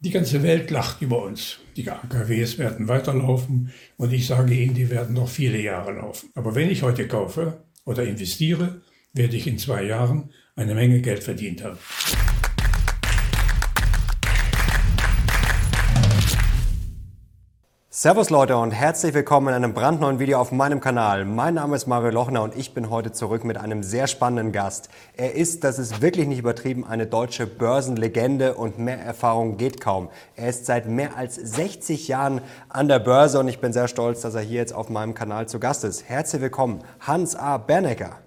Die ganze Welt lacht über uns. Die AKWs werden weiterlaufen und ich sage Ihnen, die werden noch viele Jahre laufen. Aber wenn ich heute kaufe oder investiere, werde ich in zwei Jahren eine Menge Geld verdient haben. Servus Leute und herzlich willkommen in einem brandneuen Video auf meinem Kanal. Mein Name ist Mario Lochner und ich bin heute zurück mit einem sehr spannenden Gast. Er ist, das ist wirklich nicht übertrieben, eine deutsche Börsenlegende und mehr Erfahrung geht kaum. Er ist seit mehr als 60 Jahren an der Börse und ich bin sehr stolz, dass er hier jetzt auf meinem Kanal zu Gast ist. Herzlich willkommen, Hans A. Bernecker.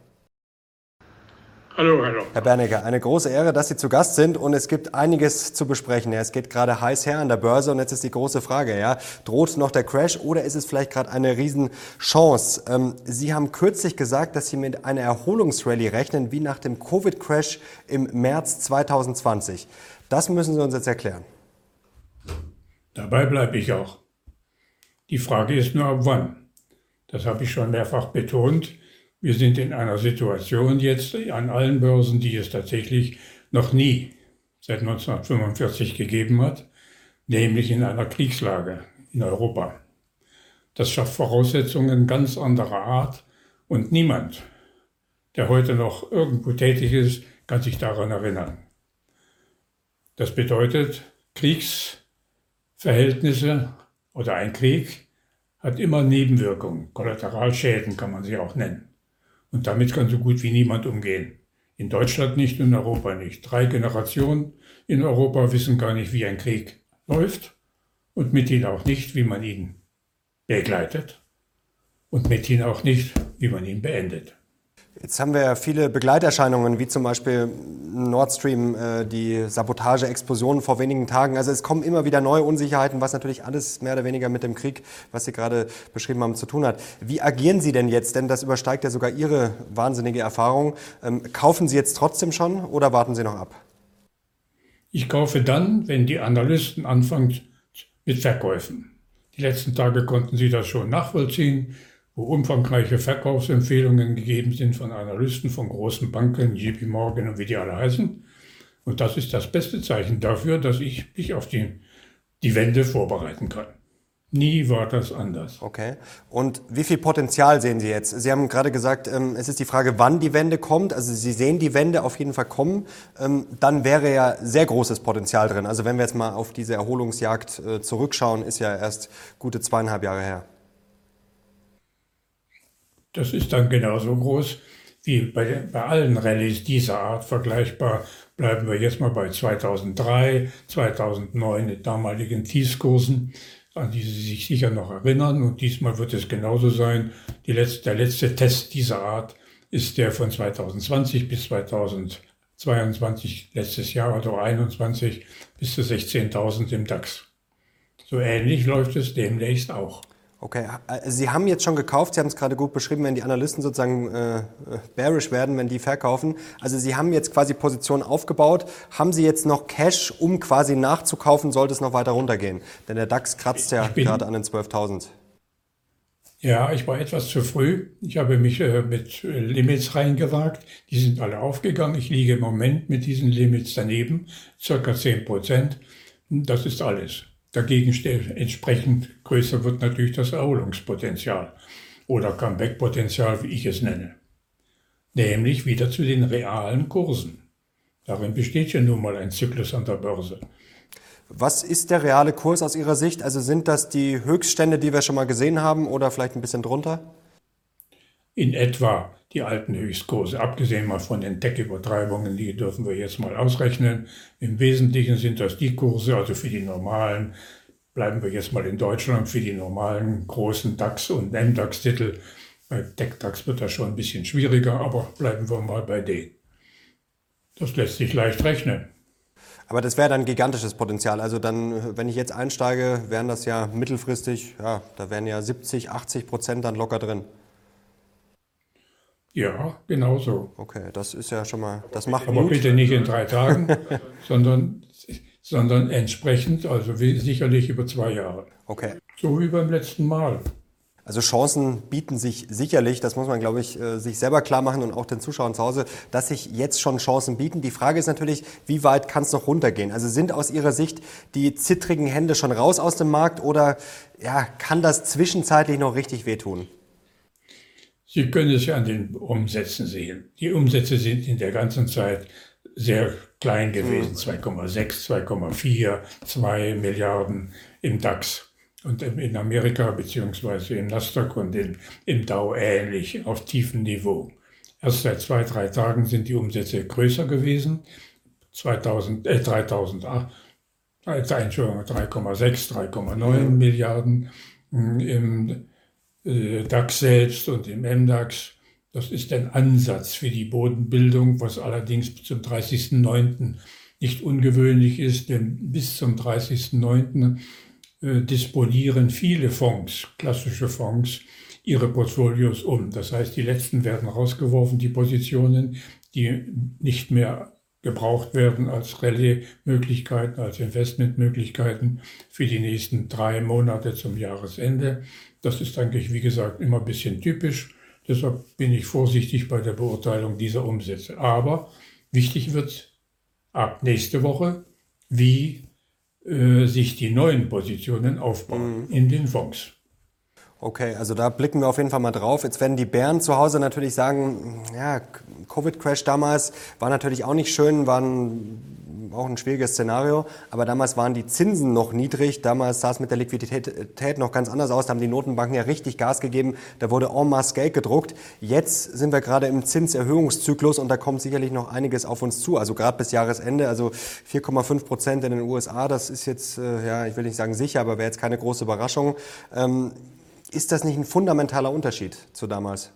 Hallo, hallo. Herr Bernecker, eine große Ehre, dass Sie zu Gast sind und es gibt einiges zu besprechen. Ja, es geht gerade heiß her an der Börse und jetzt ist die große Frage, ja, droht noch der Crash oder ist es vielleicht gerade eine Riesenchance? Ähm, Sie haben kürzlich gesagt, dass Sie mit einer Erholungsrallye rechnen, wie nach dem Covid-Crash im März 2020. Das müssen Sie uns jetzt erklären. Dabei bleibe ich auch. Die Frage ist nur, ab wann. Das habe ich schon mehrfach betont. Wir sind in einer Situation jetzt an allen Börsen, die es tatsächlich noch nie seit 1945 gegeben hat, nämlich in einer Kriegslage in Europa. Das schafft Voraussetzungen ganz anderer Art und niemand, der heute noch irgendwo tätig ist, kann sich daran erinnern. Das bedeutet, Kriegsverhältnisse oder ein Krieg hat immer Nebenwirkungen, Kollateralschäden kann man sie auch nennen. Und damit kann so gut wie niemand umgehen. In Deutschland nicht in Europa nicht. Drei Generationen in Europa wissen gar nicht, wie ein Krieg läuft und mit ihnen auch nicht, wie man ihn begleitet und mit ihnen auch nicht, wie man ihn beendet. Jetzt haben wir ja viele Begleiterscheinungen, wie zum Beispiel Nord Stream, äh, die Sabotage-Explosionen vor wenigen Tagen. Also es kommen immer wieder neue Unsicherheiten, was natürlich alles mehr oder weniger mit dem Krieg, was Sie gerade beschrieben haben, zu tun hat. Wie agieren Sie denn jetzt? Denn das übersteigt ja sogar Ihre wahnsinnige Erfahrung. Ähm, kaufen Sie jetzt trotzdem schon oder warten Sie noch ab? Ich kaufe dann, wenn die Analysten anfangen mit Verkäufen. Die letzten Tage konnten Sie das schon nachvollziehen wo umfangreiche Verkaufsempfehlungen gegeben sind von Analysten von großen Banken, JP Morgan und wie die alle heißen. Und das ist das beste Zeichen dafür, dass ich mich auf die, die Wende vorbereiten kann. Nie war das anders. Okay. Und wie viel Potenzial sehen Sie jetzt? Sie haben gerade gesagt, ähm, es ist die Frage, wann die Wende kommt. Also Sie sehen die Wende auf jeden Fall kommen. Ähm, dann wäre ja sehr großes Potenzial drin. Also wenn wir jetzt mal auf diese Erholungsjagd äh, zurückschauen, ist ja erst gute zweieinhalb Jahre her. Das ist dann genauso groß wie bei, bei allen Rallyes dieser Art vergleichbar. Bleiben wir jetzt mal bei 2003, 2009, den damaligen Tiefskursen, an die Sie sich sicher noch erinnern. Und diesmal wird es genauso sein. Letzte, der letzte Test dieser Art ist der von 2020 bis 2022, letztes Jahr oder 2021, bis zu 16.000 im DAX. So ähnlich läuft es demnächst auch. Okay, äh, Sie haben jetzt schon gekauft, Sie haben es gerade gut beschrieben, wenn die Analysten sozusagen äh, bearish werden, wenn die verkaufen. Also Sie haben jetzt quasi Positionen aufgebaut. Haben Sie jetzt noch Cash, um quasi nachzukaufen, sollte es noch weiter runtergehen? Denn der DAX kratzt ja gerade an den 12.000. Ja, ich war etwas zu früh. Ich habe mich äh, mit Limits reingewagt. Die sind alle aufgegangen. Ich liege im Moment mit diesen Limits daneben, circa 10 Prozent. Das ist alles. Dagegen entsprechend größer wird natürlich das Erholungspotenzial oder Comeback-Potenzial, wie ich es nenne. Nämlich wieder zu den realen Kursen. Darin besteht ja nun mal ein Zyklus an der Börse. Was ist der reale Kurs aus Ihrer Sicht? Also sind das die Höchststände, die wir schon mal gesehen haben oder vielleicht ein bisschen drunter? In etwa die alten Höchstkurse, abgesehen mal von den Deckübertreibungen, die dürfen wir jetzt mal ausrechnen. Im Wesentlichen sind das die Kurse, also für die normalen, bleiben wir jetzt mal in Deutschland, für die normalen großen DAX- und MDAX-Titel. Bei DECDAX wird das schon ein bisschen schwieriger, aber bleiben wir mal bei denen. Das lässt sich leicht rechnen. Aber das wäre dann gigantisches Potenzial. Also dann, wenn ich jetzt einsteige, wären das ja mittelfristig, ja, da wären ja 70, 80 Prozent dann locker drin. Ja, genau so. Okay, das ist ja schon mal, das macht Aber Mut. bitte nicht in drei Tagen, sondern, sondern entsprechend, also sicherlich über zwei Jahre. Okay. So wie beim letzten Mal. Also Chancen bieten sich sicherlich, das muss man, glaube ich, äh, sich selber klar machen und auch den Zuschauern zu Hause, dass sich jetzt schon Chancen bieten. Die Frage ist natürlich, wie weit kann es noch runtergehen? Also sind aus Ihrer Sicht die zittrigen Hände schon raus aus dem Markt oder ja, kann das zwischenzeitlich noch richtig wehtun? Sie können es ja an den Umsätzen sehen. Die Umsätze sind in der ganzen Zeit sehr klein gewesen, 2,6, 2,4, 2 Milliarden im DAX und in Amerika beziehungsweise im Nasdaq und in, im Dow ähnlich auf tiefem Niveau. Erst seit zwei, drei Tagen sind die Umsätze größer gewesen. 2000, äh, 3008, äh, Entschuldigung, 3,6, 3,9 Milliarden hm, im DAX selbst und im MDAX. Das ist ein Ansatz für die Bodenbildung, was allerdings zum 30.09. nicht ungewöhnlich ist, denn bis zum 30.09 äh, disponieren viele Fonds, klassische Fonds, ihre Portfolios um. Das heißt, die letzten werden rausgeworfen, die Positionen, die nicht mehr gebraucht werden als Rallye-Möglichkeiten, als Investmentmöglichkeiten für die nächsten drei Monate zum Jahresende. Das ist eigentlich, wie gesagt, immer ein bisschen typisch. Deshalb bin ich vorsichtig bei der Beurteilung dieser Umsätze. Aber wichtig wird ab nächste Woche, wie äh, sich die neuen Positionen aufbauen mhm. in den Fonds. Okay, also da blicken wir auf jeden Fall mal drauf. Jetzt werden die Bären zu Hause natürlich sagen, ja, Covid-Crash damals war natürlich auch nicht schön, waren auch ein schwieriges Szenario. Aber damals waren die Zinsen noch niedrig. Damals sah es mit der Liquidität noch ganz anders aus. Da haben die Notenbanken ja richtig Gas gegeben. Da wurde en masse Geld gedruckt. Jetzt sind wir gerade im Zinserhöhungszyklus und da kommt sicherlich noch einiges auf uns zu. Also gerade bis Jahresende. Also 4,5 Prozent in den USA. Das ist jetzt, äh, ja, ich will nicht sagen sicher, aber wäre jetzt keine große Überraschung. Ähm, ist das nicht ein fundamentaler Unterschied zu damals?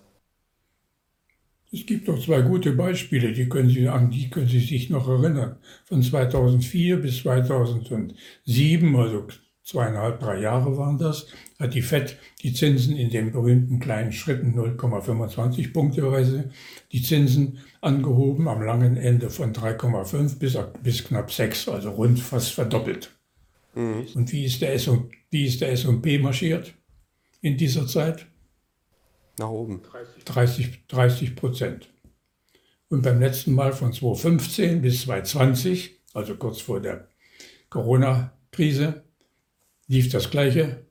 Es gibt doch zwei gute Beispiele, die können Sie, an die können Sie sich noch erinnern. Von 2004 bis 2007, also zweieinhalb, drei Jahre waren das, hat die FED die Zinsen in den berühmten kleinen Schritten 0,25 Punkteweise die Zinsen angehoben, am langen Ende von 3,5 bis, bis knapp 6, also rund fast verdoppelt. Mhm. Und wie ist der S&P marschiert in dieser Zeit? Nach oben. 30, 30 Prozent. Und beim letzten Mal von 2015 bis 2020, also kurz vor der Corona-Krise, lief das Gleiche,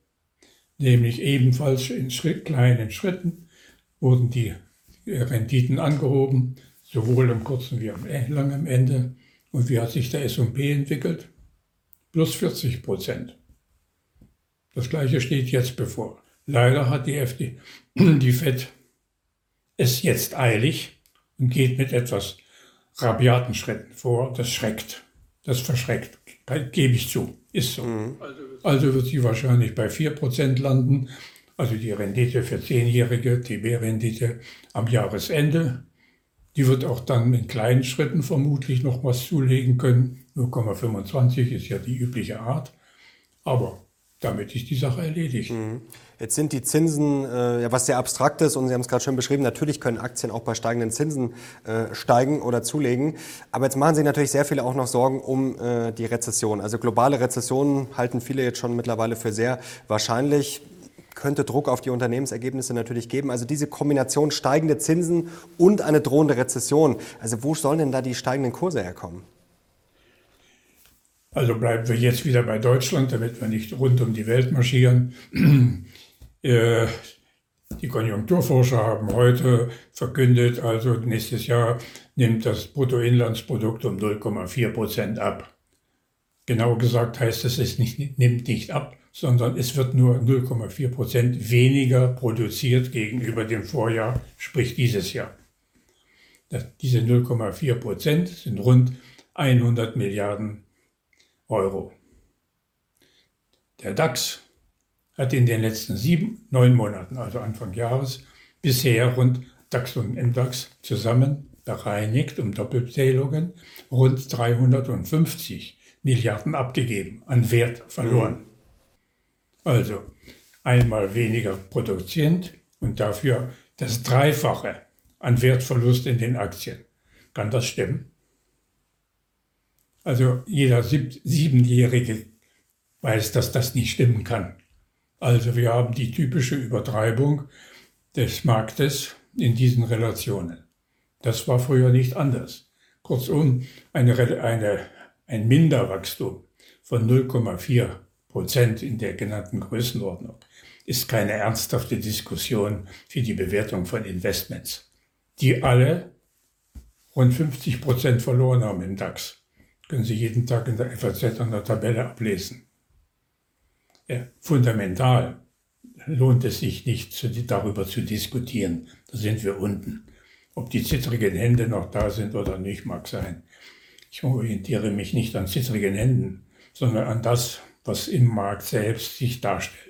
nämlich ebenfalls in Schritt, kleinen Schritten wurden die Renditen angehoben, sowohl am kurzen wie am langen Ende. Und wie hat sich der S&P entwickelt? Plus 40 Prozent. Das Gleiche steht jetzt bevor. Leider hat die, FD, die FED es jetzt eilig und geht mit etwas rabiaten Schritten vor. Das schreckt. Das verschreckt. Gebe ich zu. Ist so. Mhm. Also wird sie wahrscheinlich bei 4% landen. Also die Rendite für zehnjährige TB-Rendite am Jahresende. Die wird auch dann in kleinen Schritten vermutlich noch was zulegen können. 0,25 ist ja die übliche Art. Aber damit ist die Sache erledigt. Mhm. Jetzt sind die Zinsen äh, was sehr abstraktes und Sie haben es gerade schon beschrieben. Natürlich können Aktien auch bei steigenden Zinsen äh, steigen oder zulegen. Aber jetzt machen sich natürlich sehr viele auch noch Sorgen um äh, die Rezession. Also globale Rezessionen halten viele jetzt schon mittlerweile für sehr wahrscheinlich könnte Druck auf die Unternehmensergebnisse natürlich geben. Also diese Kombination steigende Zinsen und eine drohende Rezession. Also wo sollen denn da die steigenden Kurse herkommen? Also bleiben wir jetzt wieder bei Deutschland, damit wir nicht rund um die Welt marschieren. Äh, die Konjunkturforscher haben heute verkündet, also nächstes Jahr nimmt das Bruttoinlandsprodukt um 0,4 Prozent ab. Genau gesagt heißt es, es nicht, nimmt nicht ab, sondern es wird nur 0,4 Prozent weniger produziert gegenüber dem Vorjahr, sprich dieses Jahr. Das, diese 0,4 Prozent sind rund 100 Milliarden Euro. Der DAX hat in den letzten sieben, neun Monaten, also Anfang Jahres, bisher rund DAX und MDAX zusammen bereinigt um Doppelzählungen rund 350 Milliarden abgegeben, an Wert verloren. Also einmal weniger produzierend und dafür das Dreifache an Wertverlust in den Aktien. Kann das stimmen? Also jeder Siebenjährige weiß, dass das nicht stimmen kann. Also wir haben die typische Übertreibung des Marktes in diesen Relationen. Das war früher nicht anders. Kurzum, eine, eine, ein Minderwachstum von 0,4 Prozent in der genannten Größenordnung ist keine ernsthafte Diskussion für die Bewertung von Investments, die alle rund 50 Prozent verloren haben im DAX. Können Sie jeden Tag in der FAZ an der Tabelle ablesen. Ja, fundamental lohnt es sich nicht, zu, darüber zu diskutieren. Da sind wir unten. Ob die zittrigen Hände noch da sind oder nicht, mag sein. Ich orientiere mich nicht an zittrigen Händen, sondern an das, was im Markt selbst sich darstellt.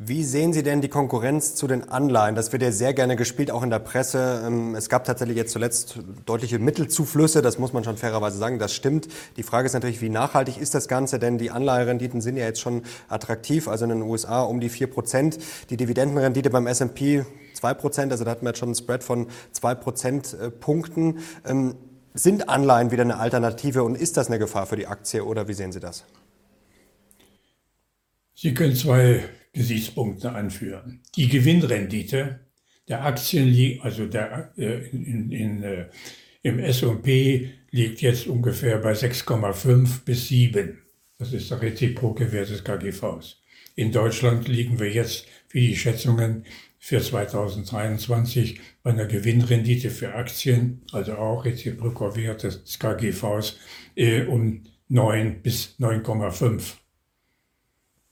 Wie sehen Sie denn die Konkurrenz zu den Anleihen? Das wird ja sehr gerne gespielt, auch in der Presse. Ähm, es gab tatsächlich jetzt zuletzt deutliche Mittelzuflüsse, das muss man schon fairerweise sagen, das stimmt. Die Frage ist natürlich, wie nachhaltig ist das Ganze? Denn die Anleiherenditen sind ja jetzt schon attraktiv, also in den USA um die 4 Prozent. Die Dividendenrendite beim S&P 2 Prozent, also da hatten wir jetzt schon einen Spread von 2 Prozentpunkten. Ähm, sind Anleihen wieder eine Alternative und ist das eine Gefahr für die Aktie oder wie sehen Sie das? Sie können zwei Gesichtspunkte anführen. Die Gewinnrendite der Aktien, also der, äh, in, in, äh, im S&P liegt jetzt ungefähr bei 6,5 bis 7. Das ist der reziproke des KGVs. In Deutschland liegen wir jetzt für die Schätzungen für 2023 bei einer Gewinnrendite für Aktien, also auch reziproker Wert des KGVs, äh, um 9 bis 9,5.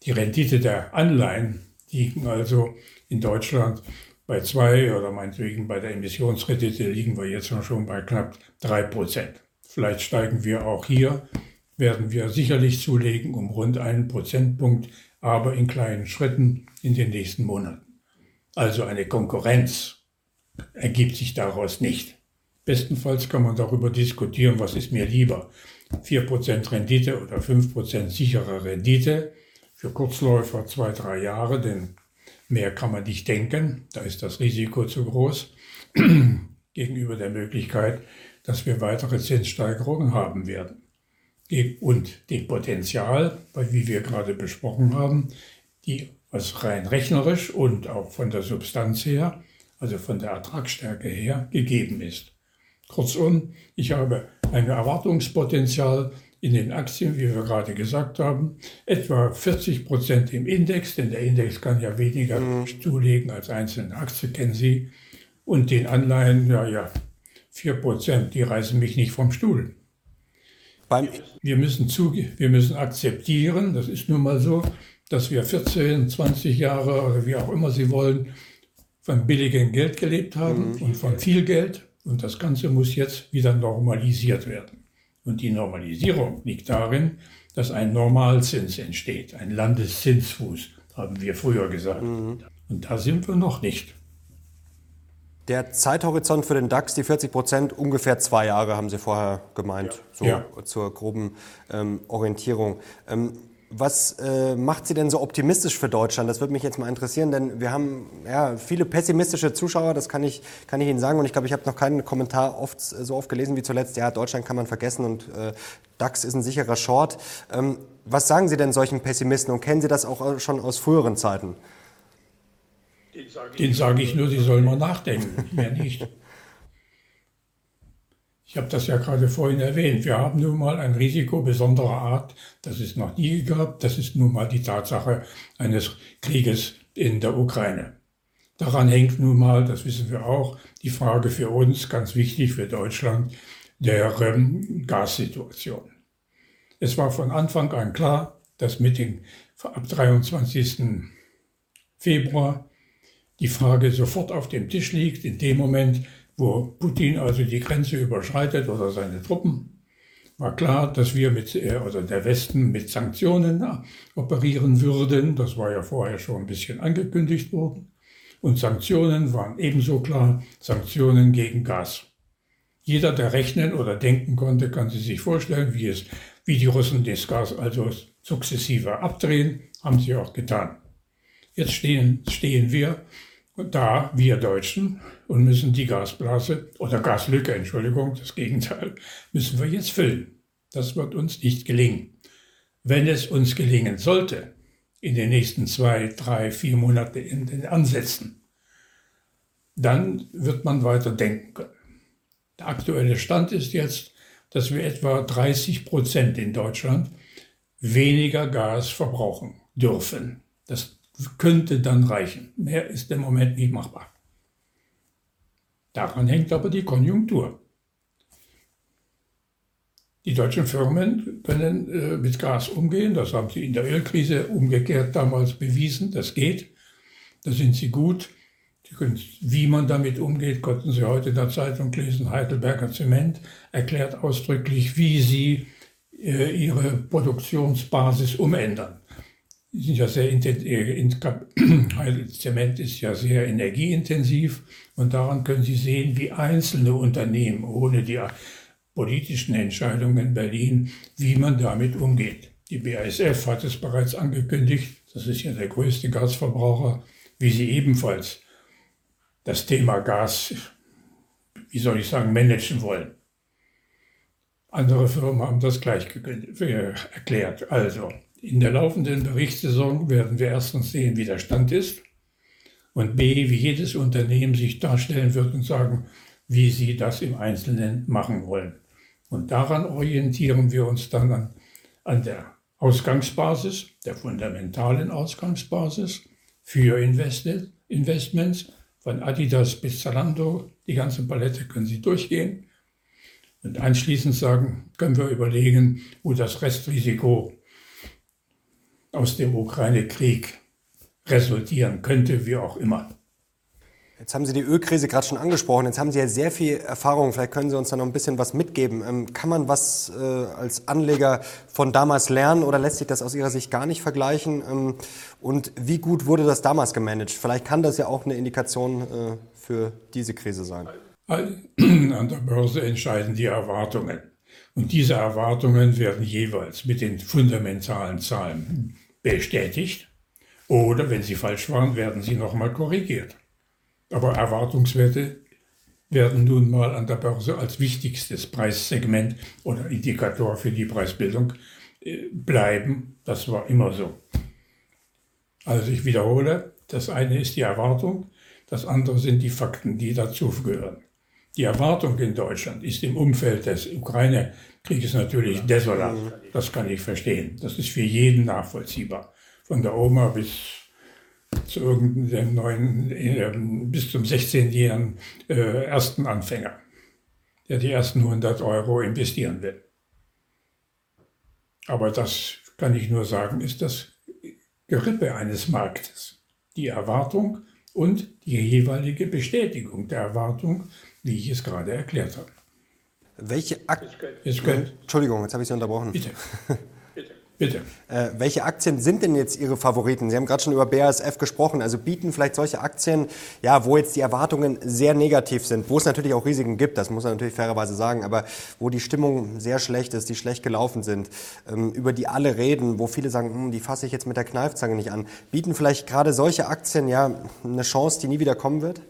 Die Rendite der Anleihen liegen also in Deutschland bei zwei oder meinetwegen bei der Emissionsrendite liegen wir jetzt schon bei knapp drei Prozent. Vielleicht steigen wir auch hier, werden wir sicherlich zulegen um rund einen Prozentpunkt, aber in kleinen Schritten in den nächsten Monaten. Also eine Konkurrenz ergibt sich daraus nicht. Bestenfalls kann man darüber diskutieren, was ist mir lieber. 4% Rendite oder 5% sichere Rendite für Kurzläufer zwei, drei Jahre, denn mehr kann man nicht denken, da ist das Risiko zu groß, gegenüber der Möglichkeit, dass wir weitere Zinssteigerungen haben werden. Und dem Potenzial, wie wir gerade besprochen haben, die was rein rechnerisch und auch von der Substanz her, also von der Ertragsstärke her, gegeben ist. Kurzum, ich habe ein Erwartungspotenzial, in den Aktien, wie wir gerade gesagt haben, etwa 40 Prozent im Index, denn der Index kann ja weniger mhm. zulegen als einzelne Aktien, kennen Sie. Und den Anleihen, ja, ja, 4 Prozent, die reißen mich nicht vom Stuhl. Beim wir, müssen zu, wir müssen akzeptieren, das ist nun mal so, dass wir 14, 20 Jahre oder wie auch immer Sie wollen, von billigem Geld gelebt haben mhm. und von viel Geld. Und das Ganze muss jetzt wieder normalisiert werden. Und die Normalisierung liegt darin, dass ein Normalzins entsteht, ein Landeszinsfuß, haben wir früher gesagt. Mhm. Und da sind wir noch nicht. Der Zeithorizont für den DAX, die 40 Prozent, ungefähr zwei Jahre, haben Sie vorher gemeint, ja. so ja. zur groben ähm, Orientierung. Ähm, was äh, macht Sie denn so optimistisch für Deutschland? Das würde mich jetzt mal interessieren, denn wir haben ja, viele pessimistische Zuschauer, das kann ich, kann ich Ihnen sagen. Und ich glaube, ich habe noch keinen Kommentar oft, so oft gelesen wie zuletzt, ja, Deutschland kann man vergessen und äh, DAX ist ein sicherer Short. Ähm, was sagen Sie denn solchen Pessimisten und kennen Sie das auch schon aus früheren Zeiten? Den sage ich nur, Sie sollen mal nachdenken, mehr nicht. Ich habe das ja gerade vorhin erwähnt. Wir haben nun mal ein Risiko besonderer Art, das es noch nie gab. Das ist nun mal die Tatsache eines Krieges in der Ukraine. Daran hängt nun mal, das wissen wir auch, die Frage für uns, ganz wichtig für Deutschland, der ähm, Gassituation. Es war von Anfang an klar, dass mit dem ab 23. Februar die Frage sofort auf dem Tisch liegt, in dem Moment, wo Putin also die Grenze überschreitet oder seine Truppen, war klar, dass wir mit, äh, oder der Westen mit Sanktionen operieren würden. Das war ja vorher schon ein bisschen angekündigt worden. Und Sanktionen waren ebenso klar Sanktionen gegen Gas. Jeder, der rechnen oder denken konnte, kann sich vorstellen, wie, es, wie die Russen das Gas also sukzessive abdrehen, haben sie auch getan. Jetzt stehen, stehen wir da, wir Deutschen, und müssen die Gasblase oder Gaslücke, Entschuldigung, das Gegenteil, müssen wir jetzt füllen. Das wird uns nicht gelingen. Wenn es uns gelingen sollte, in den nächsten zwei, drei, vier Monaten in den Ansätzen, dann wird man weiter denken können. Der aktuelle Stand ist jetzt, dass wir etwa 30 Prozent in Deutschland weniger Gas verbrauchen dürfen. Das könnte dann reichen. Mehr ist im Moment nicht machbar. Daran hängt aber die Konjunktur. Die deutschen Firmen können äh, mit Gas umgehen. Das haben sie in der Ölkrise umgekehrt damals bewiesen. Das geht. Da sind sie gut. Können, wie man damit umgeht, konnten Sie heute in der Zeitung lesen. Heidelberger Zement erklärt ausdrücklich, wie sie äh, ihre Produktionsbasis umändern. Die sind ja sehr äh, Zement ist ja sehr energieintensiv und daran können Sie sehen, wie einzelne Unternehmen ohne die politischen Entscheidungen in Berlin, wie man damit umgeht. Die BASF hat es bereits angekündigt, das ist ja der größte Gasverbraucher, wie sie ebenfalls das Thema Gas, wie soll ich sagen, managen wollen. Andere Firmen haben das gleich erklärt. Also, in der laufenden Berichtssaison werden wir erstens sehen, wie der Stand ist und b, wie jedes Unternehmen sich darstellen wird und sagen, wie sie das im Einzelnen machen wollen. Und daran orientieren wir uns dann an, an der Ausgangsbasis, der fundamentalen Ausgangsbasis für Investments von Adidas bis Zalando, die ganze Palette können Sie durchgehen. Und anschließend sagen, können wir überlegen, wo das Restrisiko aus dem Ukraine-Krieg resultieren könnte, wie auch immer. Jetzt haben Sie die Ölkrise gerade schon angesprochen. Jetzt haben Sie ja sehr viel Erfahrung. Vielleicht können Sie uns da noch ein bisschen was mitgeben. Ähm, kann man was äh, als Anleger von damals lernen oder lässt sich das aus Ihrer Sicht gar nicht vergleichen? Ähm, und wie gut wurde das damals gemanagt? Vielleicht kann das ja auch eine Indikation äh, für diese Krise sein. An der Börse entscheiden die Erwartungen. Und diese Erwartungen werden jeweils mit den fundamentalen Zahlen bestätigt. Oder wenn sie falsch waren, werden sie nochmal korrigiert. Aber Erwartungswerte werden nun mal an der Börse als wichtigstes Preissegment oder Indikator für die Preisbildung äh, bleiben. Das war immer so. Also ich wiederhole, das eine ist die Erwartung, das andere sind die Fakten, die dazugehören. Die Erwartung in Deutschland ist im Umfeld des Ukraine-Krieges natürlich desolat. Das kann ich verstehen. Das ist für jeden nachvollziehbar. Von der Oma bis zu irgendeinem neuen, äh, bis zum 16-jährigen äh, ersten Anfänger, der die ersten 100 Euro investieren will. Aber das kann ich nur sagen, ist das Gerippe eines Marktes. Die Erwartung und die jeweilige Bestätigung der Erwartung, wie ich es gerade erklärt habe. Welche Aktien. Entschuldigung, jetzt habe ich Sie unterbrochen. Bitte. Bitte. Äh, welche Aktien sind denn jetzt Ihre Favoriten? Sie haben gerade schon über BASF gesprochen. Also bieten vielleicht solche Aktien, ja, wo jetzt die Erwartungen sehr negativ sind, wo es natürlich auch Risiken gibt, das muss man natürlich fairerweise sagen, aber wo die Stimmung sehr schlecht ist, die schlecht gelaufen sind, ähm, über die alle reden, wo viele sagen, hm, die fasse ich jetzt mit der Kneifzange nicht an. Bieten vielleicht gerade solche Aktien ja eine Chance, die nie wieder kommen wird?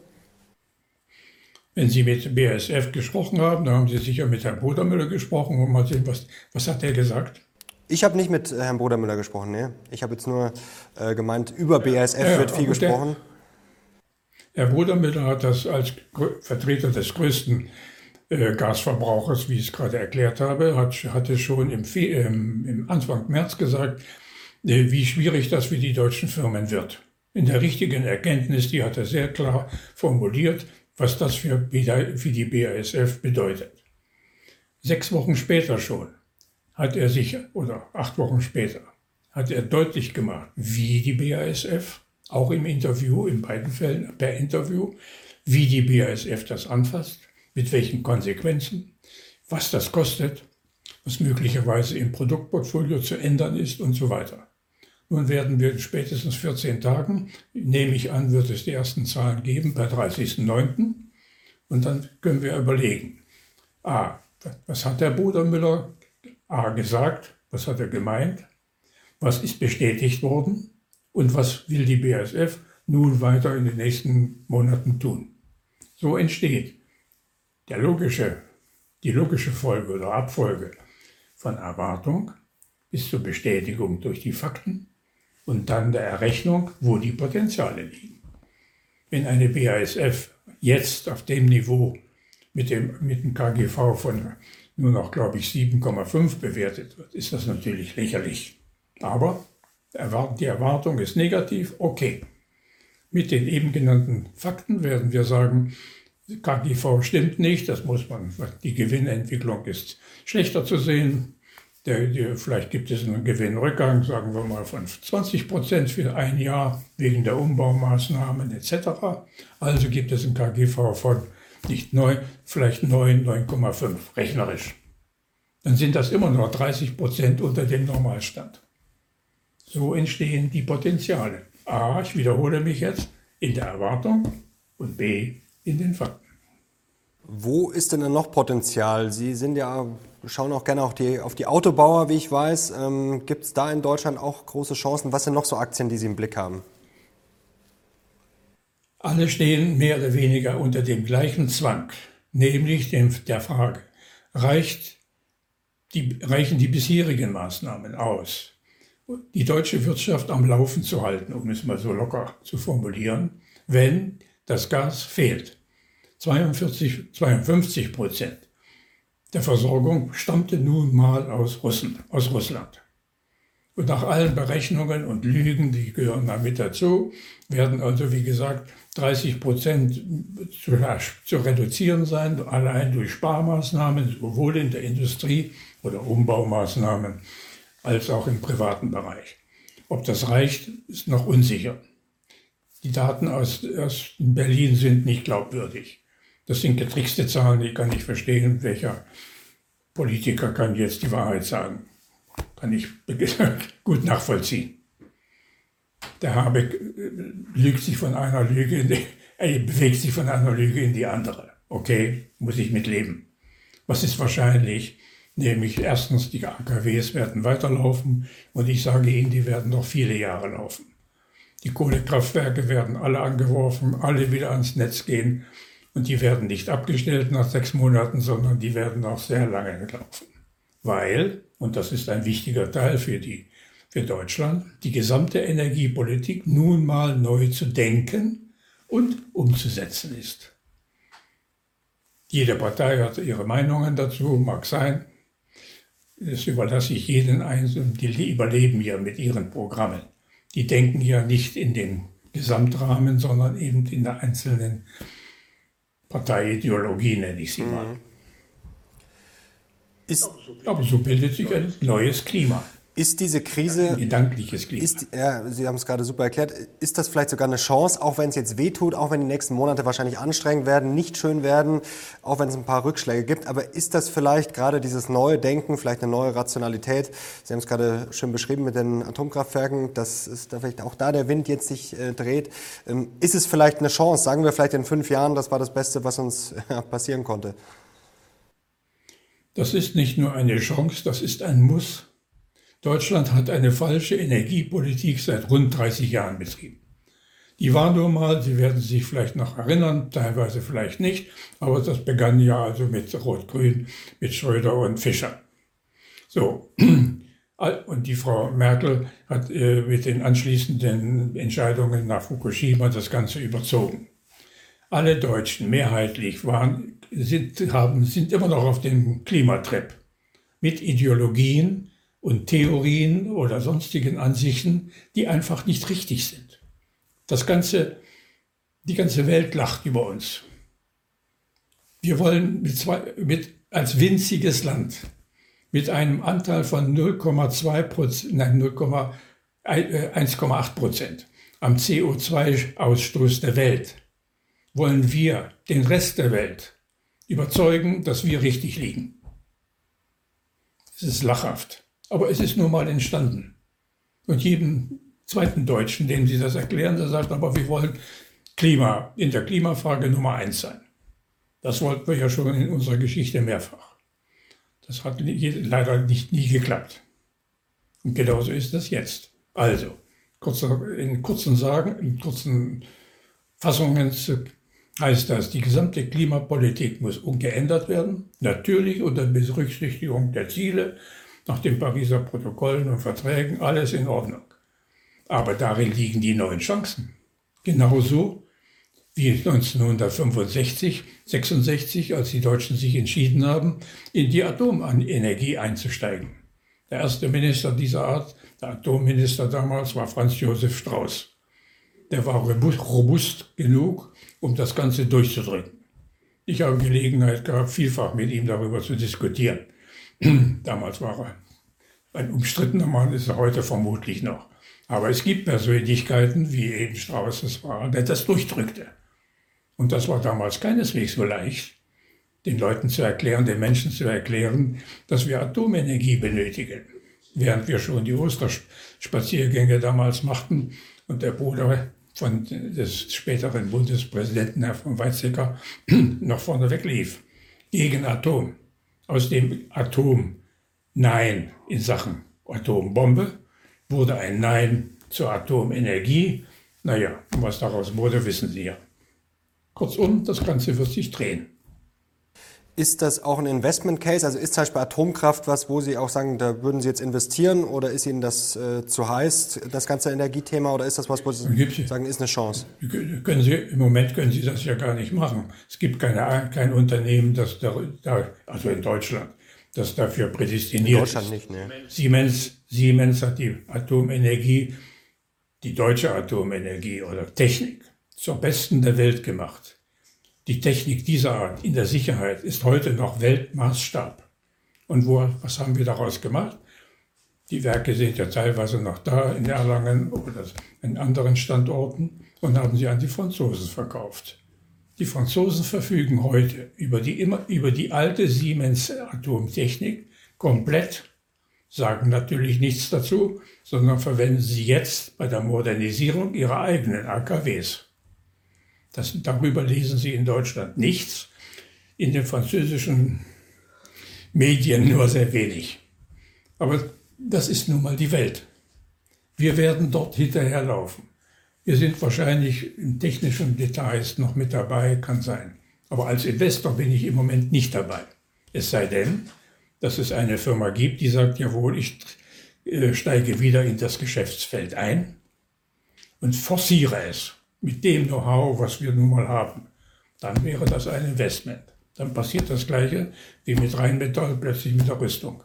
Wenn Sie mit BASF gesprochen haben, dann haben Sie sicher mit Herrn Brudermüller gesprochen und mal sehen, was, was hat er gesagt? Ich habe nicht mit äh, Herrn Brudermüller gesprochen, nee. Ich habe jetzt nur äh, gemeint, über BASF ja, wird viel gesprochen. Der, Herr Brudermüller hat das als Vertreter des größten äh, Gasverbrauchers, wie ich es gerade erklärt habe, hat, hatte schon im, ähm, im Anfang März gesagt, äh, wie schwierig das für die deutschen Firmen wird. In der richtigen Erkenntnis, die hat er sehr klar formuliert, was das für, für die BASF bedeutet. Sechs Wochen später schon hat er sich, oder acht Wochen später, hat er deutlich gemacht, wie die BASF, auch im Interview, in beiden Fällen per Interview, wie die BASF das anfasst, mit welchen Konsequenzen, was das kostet, was möglicherweise im Produktportfolio zu ändern ist und so weiter. Nun werden wir in spätestens 14 Tagen, nehme ich an, wird es die ersten Zahlen geben, per 30.09. Und dann können wir überlegen, A, was hat der Bruder Müller A gesagt, was hat er gemeint, was ist bestätigt worden? Und was will die BASF nun weiter in den nächsten Monaten tun. So entsteht der logische, die logische Folge oder Abfolge von Erwartung bis zur Bestätigung durch die Fakten und dann der Errechnung, wo die Potenziale liegen. Wenn eine BASF jetzt auf dem Niveau mit dem, mit dem KGV von nur noch, glaube ich, 7,5 bewertet wird, ist das natürlich lächerlich. Aber die Erwartung ist negativ, okay. Mit den eben genannten Fakten werden wir sagen, KGV stimmt nicht, das muss man, die Gewinnentwicklung ist schlechter zu sehen. Der, der, vielleicht gibt es einen Gewinnrückgang, sagen wir mal von 20 Prozent für ein Jahr wegen der Umbaumaßnahmen etc. Also gibt es ein KGV von nicht 9, vielleicht 9, 9,5 rechnerisch. Dann sind das immer noch 30 Prozent unter dem Normalstand. So entstehen die Potenziale. A, ich wiederhole mich jetzt, in der Erwartung und B, in den Fakten. Wo ist denn noch Potenzial? Sie sind ja, schauen auch gerne auch die, auf die Autobauer, wie ich weiß. Ähm, Gibt es da in Deutschland auch große Chancen? Was sind noch so Aktien, die Sie im Blick haben? Alle stehen mehr oder weniger unter dem gleichen Zwang, nämlich dem, der Frage, reicht die, reichen die bisherigen Maßnahmen aus, die deutsche Wirtschaft am Laufen zu halten, um es mal so locker zu formulieren, wenn das Gas fehlt. 42, 52 Prozent der Versorgung stammte nun mal aus, Russen, aus Russland. Und nach allen Berechnungen und Lügen, die gehören da mit dazu, werden also, wie gesagt, 30 Prozent zu, zu reduzieren sein, allein durch Sparmaßnahmen, sowohl in der Industrie oder Umbaumaßnahmen als auch im privaten Bereich. Ob das reicht, ist noch unsicher. Die Daten aus, aus Berlin sind nicht glaubwürdig. Das sind getrickste Zahlen, ich kann nicht verstehen, welcher Politiker kann jetzt die Wahrheit sagen kann ich gut nachvollziehen. Der Habeck äh, lügt sich von einer Lüge, in die, er bewegt sich von einer Lüge in die andere. Okay, muss ich mitleben. Was ist wahrscheinlich? Nämlich erstens, die AKWs werden weiterlaufen und ich sage Ihnen, die werden noch viele Jahre laufen. Die Kohlekraftwerke werden alle angeworfen, alle wieder ans Netz gehen und die werden nicht abgestellt nach sechs Monaten, sondern die werden noch sehr lange laufen. Weil und das ist ein wichtiger Teil für, die, für Deutschland, die gesamte Energiepolitik nun mal neu zu denken und umzusetzen ist. Jede Partei hat ihre Meinungen dazu, mag sein. Das überlasse ich jeden Einzelnen. Die überleben ja mit ihren Programmen. Die denken ja nicht in den Gesamtrahmen, sondern eben in der einzelnen Parteiideologie, nenne ich sie mal. Mhm. Ist, aber so bildet sich ein neues Klima. Ist diese Krise. Ein gedankliches Klima. Ist, ja, Sie haben es gerade super erklärt. Ist das vielleicht sogar eine Chance, auch wenn es jetzt wehtut, auch wenn die nächsten Monate wahrscheinlich anstrengend werden, nicht schön werden, auch wenn es ein paar Rückschläge gibt? Aber ist das vielleicht gerade dieses neue Denken, vielleicht eine neue Rationalität? Sie haben es gerade schön beschrieben mit den Atomkraftwerken, dass es da vielleicht auch da der Wind jetzt sich äh, dreht. Ähm, ist es vielleicht eine Chance? Sagen wir vielleicht in fünf Jahren, das war das Beste, was uns äh, passieren konnte? Das ist nicht nur eine Chance, das ist ein Muss. Deutschland hat eine falsche Energiepolitik seit rund 30 Jahren betrieben. Die war nur mal, Sie werden sich vielleicht noch erinnern, teilweise vielleicht nicht, aber das begann ja also mit Rot-Grün, mit Schröder und Fischer. So, und die Frau Merkel hat äh, mit den anschließenden Entscheidungen nach Fukushima das Ganze überzogen. Alle Deutschen mehrheitlich waren sind, haben, sind immer noch auf dem Klimatrip mit Ideologien und Theorien oder sonstigen Ansichten, die einfach nicht richtig sind. Das ganze, die ganze Welt lacht über uns. Wir wollen mit zwei, mit, als winziges Land mit einem Anteil von 0,2 Prozent, nein, 1,8 äh, Prozent am CO2-Ausstoß der Welt wollen wir den Rest der Welt überzeugen, dass wir richtig liegen. Es ist lachhaft, aber es ist nur mal entstanden. Und jedem zweiten Deutschen, dem Sie das erklären, der sagt, aber wir wollen Klima, in der Klimafrage Nummer eins sein. Das wollten wir ja schon in unserer Geschichte mehrfach. Das hat leider nicht nie geklappt. Und genauso ist das jetzt. Also, in kurzen Sagen, in kurzen Fassungen heißt das, die gesamte Klimapolitik muss umgeändert werden, natürlich unter Berücksichtigung der Ziele nach den Pariser Protokollen und Verträgen, alles in Ordnung. Aber darin liegen die neuen Chancen. Genauso wie 1965, 66, als die Deutschen sich entschieden haben, in die Atomenergie einzusteigen. Der erste Minister dieser Art, der Atomminister damals, war Franz Josef Strauß. Der war robust genug, um das Ganze durchzudrücken. Ich habe Gelegenheit gehabt, vielfach mit ihm darüber zu diskutieren. Damals war er ein umstrittener Mann, ist er heute vermutlich noch. Aber es gibt Persönlichkeiten, wie eben Strauß es war, der das durchdrückte. Und das war damals keineswegs so leicht, den Leuten zu erklären, den Menschen zu erklären, dass wir Atomenergie benötigen. Während wir schon die Osterspaziergänge damals machten und der Bruder von des späteren Bundespräsidenten Herr von Weizsäcker noch vorne weglief. Gegen Atom. Aus dem Atom Nein in Sachen Atombombe wurde ein Nein zur Atomenergie. Naja, was daraus wurde, wissen Sie ja. Kurzum, das Ganze wird sich drehen. Ist das auch ein Investment Case? Also ist zum Beispiel Atomkraft was, wo Sie auch sagen, da würden Sie jetzt investieren oder ist Ihnen das äh, zu heiß, das ganze Energiethema, oder ist das was, wo Sie sagen, ist eine Chance? Können Sie, Im Moment können Sie das ja gar nicht machen. Es gibt keine, kein Unternehmen, das da, da, also in Deutschland, das dafür prädestiniert in Deutschland ist. Nicht, ne? Siemens, Siemens hat die Atomenergie, die deutsche Atomenergie oder Technik zur besten der Welt gemacht. Die Technik dieser Art in der Sicherheit ist heute noch Weltmaßstab. Und wo, was haben wir daraus gemacht? Die Werke sind ja teilweise noch da in Erlangen oder in anderen Standorten und haben sie an die Franzosen verkauft. Die Franzosen verfügen heute über die, immer, über die alte Siemens Atomtechnik komplett, sagen natürlich nichts dazu, sondern verwenden sie jetzt bei der Modernisierung ihrer eigenen AKWs. Das, darüber lesen Sie in Deutschland nichts, in den französischen Medien nur sehr wenig. Aber das ist nun mal die Welt. Wir werden dort hinterherlaufen. Wir sind wahrscheinlich im technischen Details noch mit dabei, kann sein. Aber als Investor bin ich im Moment nicht dabei. Es sei denn, dass es eine Firma gibt, die sagt, jawohl, ich äh, steige wieder in das Geschäftsfeld ein und forciere es mit dem Know-how, was wir nun mal haben, dann wäre das ein Investment. Dann passiert das Gleiche wie mit Rheinmetall plötzlich mit der Rüstung.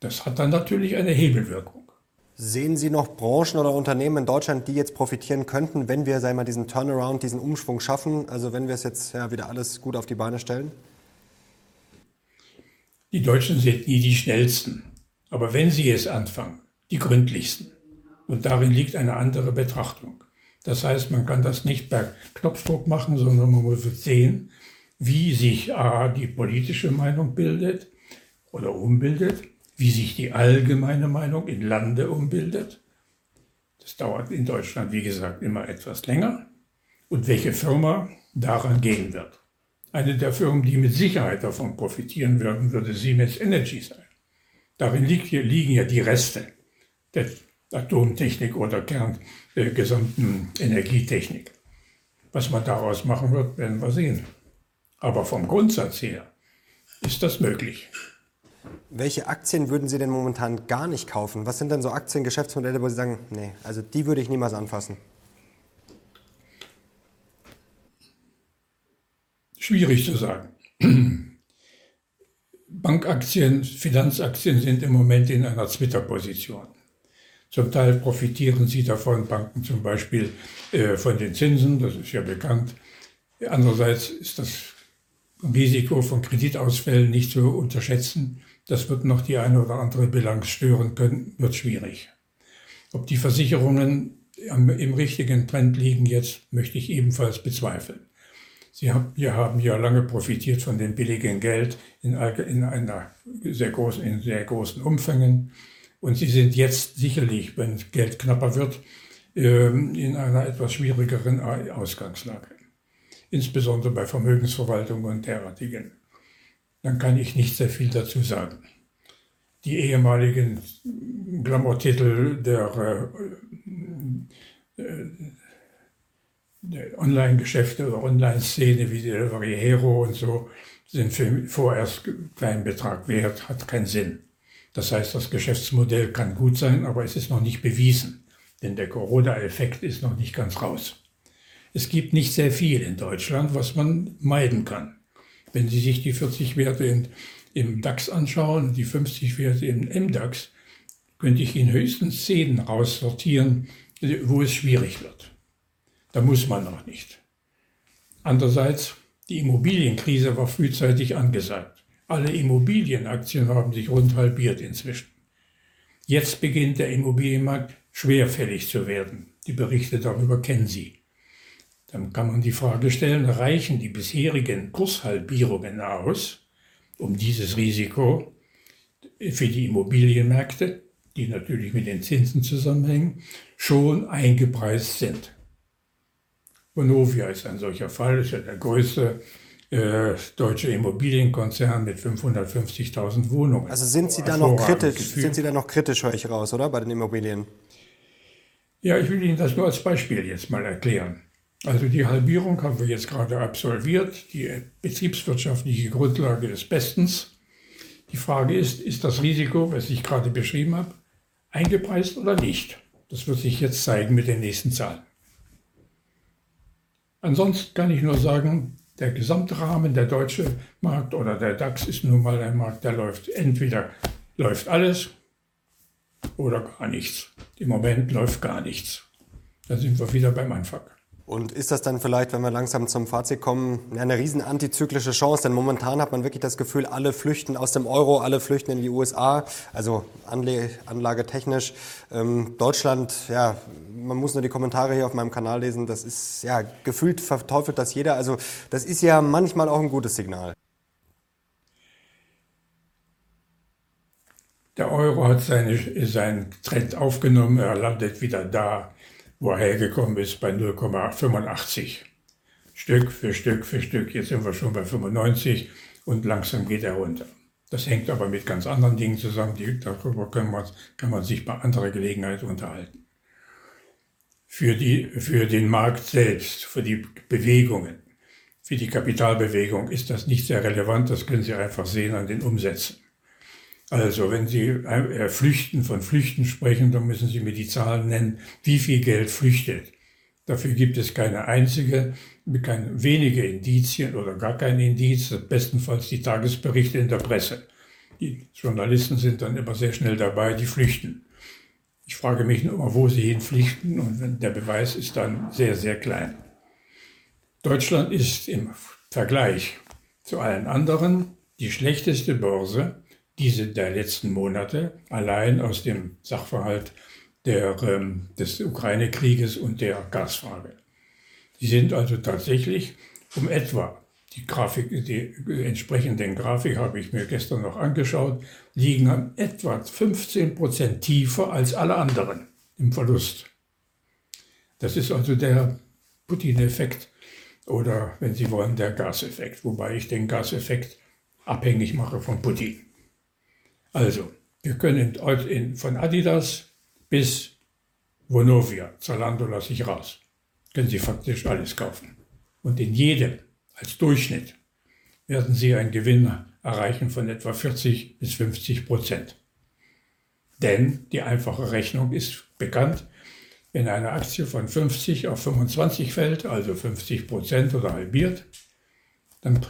Das hat dann natürlich eine Hebelwirkung. Sehen Sie noch Branchen oder Unternehmen in Deutschland, die jetzt profitieren könnten, wenn wir sagen wir, diesen Turnaround, diesen Umschwung schaffen? Also wenn wir es jetzt ja, wieder alles gut auf die Beine stellen? Die Deutschen sind nie die schnellsten. Aber wenn sie es anfangen, die gründlichsten. Und darin liegt eine andere Betrachtung. Das heißt, man kann das nicht per Knopfdruck machen, sondern man muss sehen, wie sich A, die politische Meinung bildet oder umbildet, wie sich die allgemeine Meinung in Lande umbildet. Das dauert in Deutschland, wie gesagt, immer etwas länger. Und welche Firma daran gehen wird. Eine der Firmen, die mit Sicherheit davon profitieren würden, würde Siemens Energy sein. Darin liegen ja die Reste der Atomtechnik oder Kern, der gesamten Energietechnik. Was man daraus machen wird, werden wir sehen. Aber vom Grundsatz her ist das möglich. Welche Aktien würden Sie denn momentan gar nicht kaufen? Was sind denn so Aktiengeschäftsmodelle, wo Sie sagen, nee, also die würde ich niemals anfassen? Schwierig zu sagen. Bankaktien, Finanzaktien sind im Moment in einer Zwitterposition. Zum Teil profitieren sie davon, Banken zum Beispiel, äh, von den Zinsen, das ist ja bekannt. Andererseits ist das Risiko von Kreditausfällen nicht zu unterschätzen. Das wird noch die eine oder andere Bilanz stören können, wird schwierig. Ob die Versicherungen im richtigen Trend liegen jetzt, möchte ich ebenfalls bezweifeln. Sie haben, wir haben ja lange profitiert von dem billigen Geld in einer sehr großen, in sehr großen Umfängen. Und sie sind jetzt sicherlich, wenn Geld knapper wird, ähm, in einer etwas schwierigeren Ausgangslage. insbesondere bei Vermögensverwaltung und derartigen, dann kann ich nicht sehr viel dazu sagen. Die ehemaligen Glamour-Titel der, äh, äh der Online-Geschäfte oder Online-Szene wie Delivery Hero und so sind für vorerst keinen Betrag wert, hat keinen Sinn. Das heißt, das Geschäftsmodell kann gut sein, aber es ist noch nicht bewiesen, denn der Corona-Effekt ist noch nicht ganz raus. Es gibt nicht sehr viel in Deutschland, was man meiden kann. Wenn Sie sich die 40 Werte in, im DAX anschauen, die 50 Werte im MDAX, könnte ich Ihnen höchstens 10 raussortieren, wo es schwierig wird. Da muss man noch nicht. Andererseits, die Immobilienkrise war frühzeitig angesagt. Alle Immobilienaktien haben sich rund halbiert inzwischen. Jetzt beginnt der Immobilienmarkt schwerfällig zu werden. Die Berichte darüber kennen Sie. Dann kann man die Frage stellen, reichen die bisherigen Kurshalbierungen aus, um dieses Risiko für die Immobilienmärkte, die natürlich mit den Zinsen zusammenhängen, schon eingepreist sind. Vonovia ist ein solcher Fall, ist ja der größte äh, deutsche Immobilienkonzern mit 550.000 Wohnungen. Also sind Sie da noch kritisch, sind Sie da noch kritisch, höre ich raus, oder, bei den Immobilien? Ja, ich will Ihnen das nur als Beispiel jetzt mal erklären. Also die Halbierung haben wir jetzt gerade absolviert. Die betriebswirtschaftliche Grundlage ist bestens. Die Frage ist, ist das Risiko, was ich gerade beschrieben habe, eingepreist oder nicht? Das wird sich jetzt zeigen mit den nächsten Zahlen. Ansonsten kann ich nur sagen, der Gesamtrahmen, der deutsche Markt oder der DAX ist nun mal ein Markt, der läuft entweder läuft alles oder gar nichts. Im Moment läuft gar nichts. Da sind wir wieder beim Anfang. Und ist das dann vielleicht, wenn wir langsam zum Fazit kommen, eine riesen antizyklische Chance? Denn momentan hat man wirklich das Gefühl, alle flüchten aus dem Euro, alle flüchten in die USA, also anlagetechnisch. Ähm, Deutschland, ja, man muss nur die Kommentare hier auf meinem Kanal lesen, das ist, ja, gefühlt verteufelt das jeder. Also das ist ja manchmal auch ein gutes Signal. Der Euro hat seine, seinen Trend aufgenommen, er landet wieder da, wo er hergekommen ist bei 0,85. Stück für Stück für Stück. Jetzt sind wir schon bei 95 und langsam geht er runter. Das hängt aber mit ganz anderen Dingen zusammen. Die, darüber kann man, kann man sich bei anderer Gelegenheit unterhalten. Für, die, für den Markt selbst, für die Bewegungen, für die Kapitalbewegung ist das nicht sehr relevant. Das können Sie einfach sehen an den Umsätzen. Also wenn Sie äh, Flüchten von Flüchten sprechen, dann müssen Sie mir die Zahlen nennen, wie viel Geld flüchtet. Dafür gibt es keine einzige, keine wenige Indizien oder gar keine Indiz, bestenfalls die Tagesberichte in der Presse. Die Journalisten sind dann immer sehr schnell dabei, die flüchten. Ich frage mich nur wo sie hinflüchten und der Beweis ist dann sehr, sehr klein. Deutschland ist im Vergleich zu allen anderen die schlechteste Börse diese der letzten Monate allein aus dem Sachverhalt der, ähm, des Ukraine-Krieges und der Gasfrage. Die sind also tatsächlich um etwa, die Grafik, die entsprechenden Grafik habe ich mir gestern noch angeschaut, liegen an etwa 15 Prozent tiefer als alle anderen im Verlust. Das ist also der Putin-Effekt oder, wenn Sie wollen, der Gaseffekt, wobei ich den Gaseffekt abhängig mache von Putin. Also, wir können in, von Adidas bis Vonovia, Zalando lasse ich raus, können Sie faktisch alles kaufen. Und in jedem, als Durchschnitt, werden Sie einen Gewinn erreichen von etwa 40 bis 50 Prozent. Denn die einfache Rechnung ist bekannt, wenn eine Aktie von 50 auf 25 fällt, also 50 Prozent oder halbiert, dann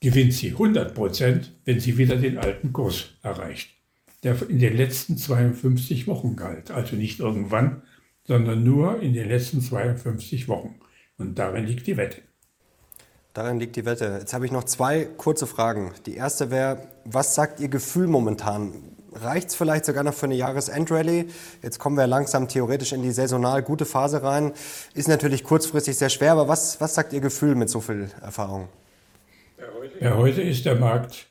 gewinnt sie 100 Prozent, wenn sie wieder den alten Kurs erreicht, der in den letzten 52 Wochen galt. Also nicht irgendwann, sondern nur in den letzten 52 Wochen. Und darin liegt die Wette. Darin liegt die Wette. Jetzt habe ich noch zwei kurze Fragen. Die erste wäre, was sagt Ihr Gefühl momentan? Reicht es vielleicht sogar noch für eine Jahresendrallye? Jetzt kommen wir langsam theoretisch in die saisonal gute Phase rein. Ist natürlich kurzfristig sehr schwer, aber was, was sagt Ihr Gefühl mit so viel Erfahrung? Ja, heute ist der Markt,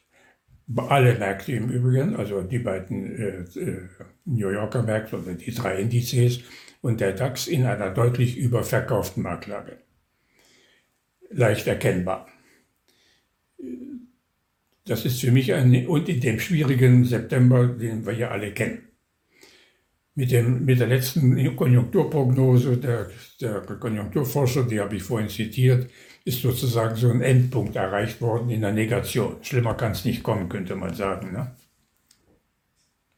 alle Märkte im Übrigen, also die beiden äh, äh, New Yorker Märkte oder die drei Indizes und der DAX in einer deutlich überverkauften Marktlage. leicht erkennbar. Das ist für mich ein, und in dem schwierigen September, den wir ja alle kennen. Mit, dem, mit der letzten Konjunkturprognose der, der Konjunkturforscher, die habe ich vorhin zitiert, ist sozusagen so ein Endpunkt erreicht worden in der Negation. Schlimmer kann es nicht kommen, könnte man sagen. Ne?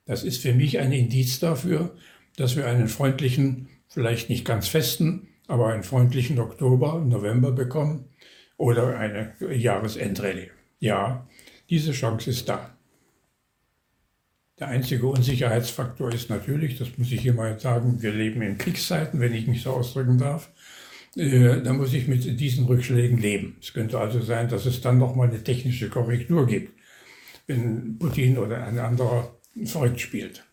Das ist für mich ein Indiz dafür, dass wir einen freundlichen, vielleicht nicht ganz festen, aber einen freundlichen Oktober, November bekommen oder eine Jahresendrallye. Ja, diese Chance ist da. Der einzige Unsicherheitsfaktor ist natürlich, das muss ich hier mal sagen, wir leben in Kriegszeiten, wenn ich mich so ausdrücken darf. Äh, da muss ich mit diesen Rückschlägen leben. Es könnte also sein, dass es dann nochmal eine technische Korrektur gibt, wenn Putin oder ein anderer verrückt spielt.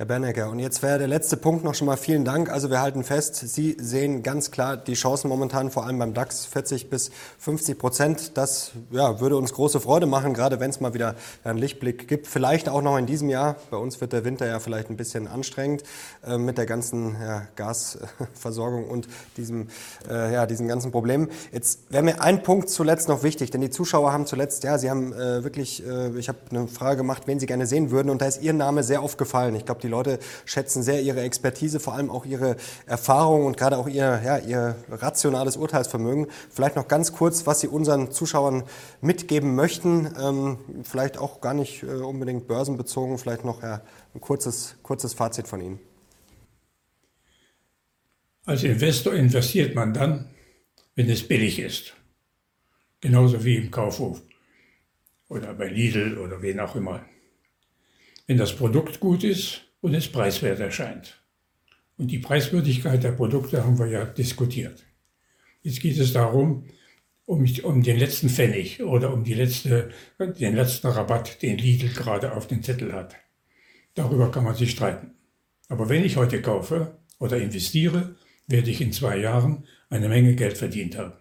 Herr Bernecker, und jetzt wäre der letzte Punkt noch schon mal vielen Dank. Also wir halten fest, Sie sehen ganz klar die Chancen momentan, vor allem beim DAX 40 bis 50 Prozent. Das ja, würde uns große Freude machen, gerade wenn es mal wieder einen Lichtblick gibt. Vielleicht auch noch in diesem Jahr. Bei uns wird der Winter ja vielleicht ein bisschen anstrengend äh, mit der ganzen ja, Gasversorgung und diesem, äh, ja, diesen ganzen Problemen. Jetzt wäre mir ein Punkt zuletzt noch wichtig, denn die Zuschauer haben zuletzt, ja, sie haben äh, wirklich, äh, ich habe eine Frage gemacht, wen sie gerne sehen würden und da ist Ihr Name sehr aufgefallen. Ich glaube, die Leute schätzen sehr ihre Expertise, vor allem auch ihre Erfahrung und gerade auch ihr, ja, ihr rationales Urteilsvermögen. Vielleicht noch ganz kurz, was Sie unseren Zuschauern mitgeben möchten. Ähm, vielleicht auch gar nicht äh, unbedingt börsenbezogen, vielleicht noch ja, ein kurzes, kurzes Fazit von Ihnen. Als Investor investiert man dann, wenn es billig ist. Genauso wie im Kaufhof oder bei Lidl oder wen auch immer. Wenn das Produkt gut ist, und es preiswert erscheint. Und die Preiswürdigkeit der Produkte haben wir ja diskutiert. Jetzt geht es darum, um, um den letzten Pfennig oder um letzte, den letzten Rabatt, den Lidl gerade auf den Zettel hat. Darüber kann man sich streiten. Aber wenn ich heute kaufe oder investiere, werde ich in zwei Jahren eine Menge Geld verdient haben.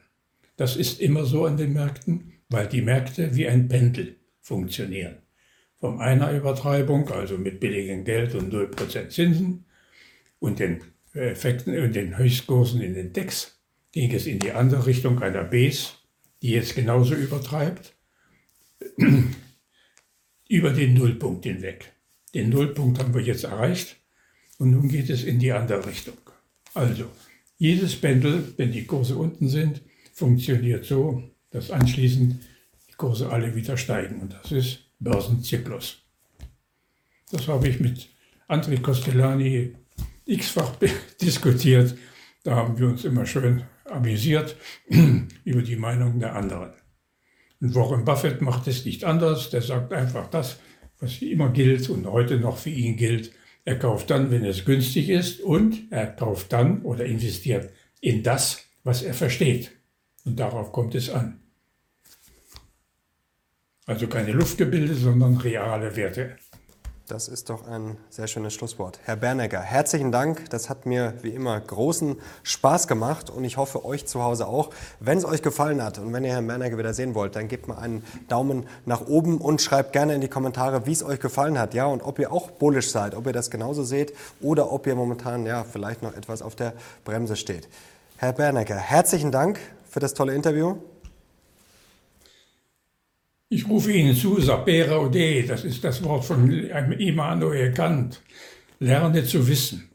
Das ist immer so an den Märkten, weil die Märkte wie ein Pendel funktionieren vom einer Übertreibung, also mit billigem Geld und 0% Zinsen und den Effekten und den Höchstkursen in den Decks, ging es in die andere Richtung einer Base, die jetzt genauso übertreibt, über den Nullpunkt hinweg. Den Nullpunkt haben wir jetzt erreicht und nun geht es in die andere Richtung. Also, jedes Pendel, wenn die Kurse unten sind, funktioniert so, dass anschließend die Kurse alle wieder steigen. Und das ist Börsenzyklus. Das habe ich mit André Costellani x-fach diskutiert. Da haben wir uns immer schön amüsiert über die Meinung der anderen. Und Warren Buffett macht es nicht anders. Der sagt einfach das, was immer gilt und heute noch für ihn gilt. Er kauft dann, wenn es günstig ist und er kauft dann oder investiert in das, was er versteht. Und darauf kommt es an. Also keine Luftgebilde, sondern reale Werte. Das ist doch ein sehr schönes Schlusswort. Herr Bernegger, herzlichen Dank. Das hat mir wie immer großen Spaß gemacht und ich hoffe euch zu Hause auch. Wenn es euch gefallen hat und wenn ihr Herrn Bernegger wieder sehen wollt, dann gebt mal einen Daumen nach oben und schreibt gerne in die Kommentare, wie es euch gefallen hat. Ja, und ob ihr auch bullisch seid, ob ihr das genauso seht oder ob ihr momentan ja vielleicht noch etwas auf der Bremse steht. Herr Bernegger, herzlichen Dank für das tolle Interview. Ich rufe Ihnen zu, sapere ode, das ist das Wort von Immanuel Kant. Lerne zu wissen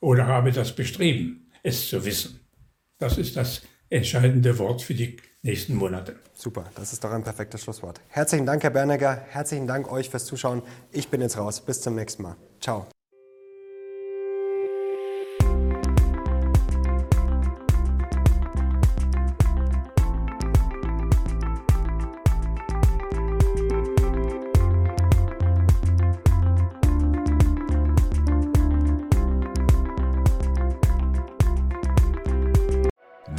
oder habe das Bestreben, es zu wissen. Das ist das entscheidende Wort für die nächsten Monate. Super, das ist doch ein perfektes Schlusswort. Herzlichen Dank, Herr Bernegger. Herzlichen Dank euch fürs Zuschauen. Ich bin jetzt raus. Bis zum nächsten Mal. Ciao.